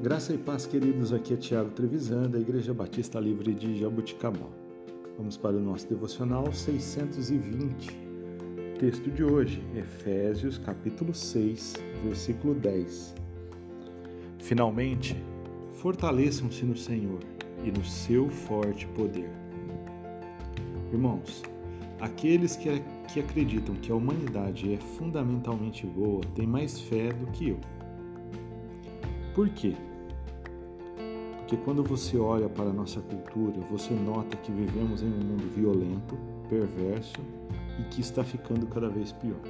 Graça e paz, queridos. Aqui é Tiago Trevisan, da Igreja Batista Livre de Jabuticabal. Vamos para o nosso devocional 620. Texto de hoje, Efésios, capítulo 6, versículo 10. Finalmente, fortaleçam-se no Senhor e no seu forte poder. Irmãos, aqueles que, que acreditam que a humanidade é fundamentalmente boa têm mais fé do que eu. Por quê? Porque quando você olha para a nossa cultura, você nota que vivemos em um mundo violento, perverso e que está ficando cada vez pior.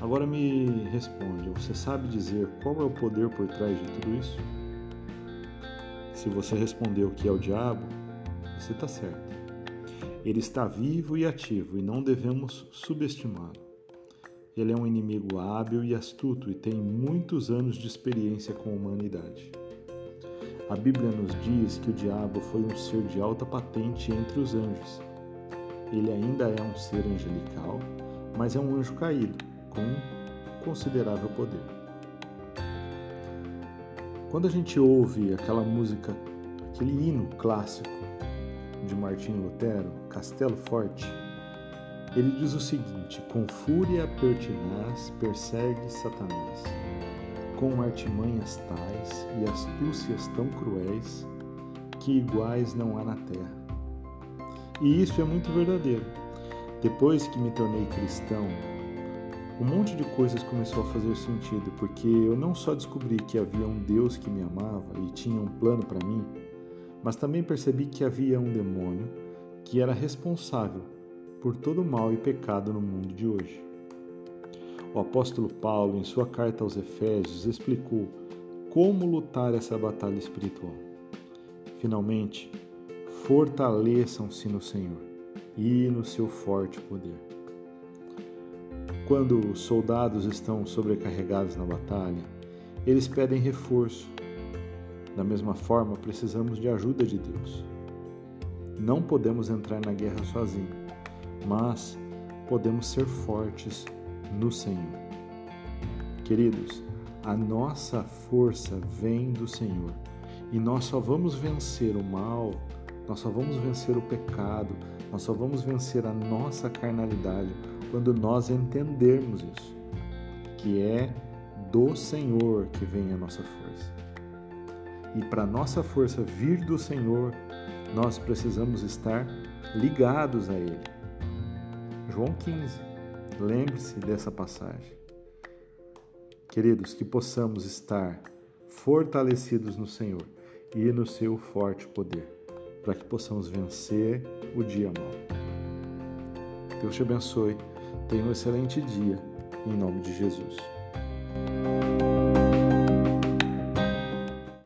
Agora me responde, você sabe dizer qual é o poder por trás de tudo isso? Se você respondeu que é o diabo, você está certo. Ele está vivo e ativo e não devemos subestimá-lo. Ele é um inimigo hábil e astuto e tem muitos anos de experiência com a humanidade. A Bíblia nos diz que o diabo foi um ser de alta patente entre os anjos. Ele ainda é um ser angelical, mas é um anjo caído, com considerável poder. Quando a gente ouve aquela música, aquele hino clássico de Martinho Lutero, Castelo Forte, ele diz o seguinte: Com fúria pertinaz persegue Satanás, com artimanhas tais e astúcias tão cruéis que iguais não há na terra. E isso é muito verdadeiro. Depois que me tornei cristão, um monte de coisas começou a fazer sentido, porque eu não só descobri que havia um Deus que me amava e tinha um plano para mim, mas também percebi que havia um demônio que era responsável por todo o mal e pecado no mundo de hoje. O apóstolo Paulo, em sua carta aos Efésios, explicou como lutar essa batalha espiritual. Finalmente, fortaleçam-se no Senhor e no seu forte poder. Quando os soldados estão sobrecarregados na batalha, eles pedem reforço. Da mesma forma, precisamos de ajuda de Deus. Não podemos entrar na guerra sozinhos mas podemos ser fortes no Senhor. Queridos, a nossa força vem do Senhor e nós só vamos vencer o mal, nós só vamos vencer o pecado, nós só vamos vencer a nossa carnalidade quando nós entendermos isso, que é do Senhor que vem a nossa força. E para nossa força vir do Senhor, nós precisamos estar ligados a Ele. João 15. Lembre-se dessa passagem. Queridos, que possamos estar fortalecidos no Senhor e no seu forte poder, para que possamos vencer o dia mau. Deus te abençoe. Tenha um excelente dia, em nome de Jesus.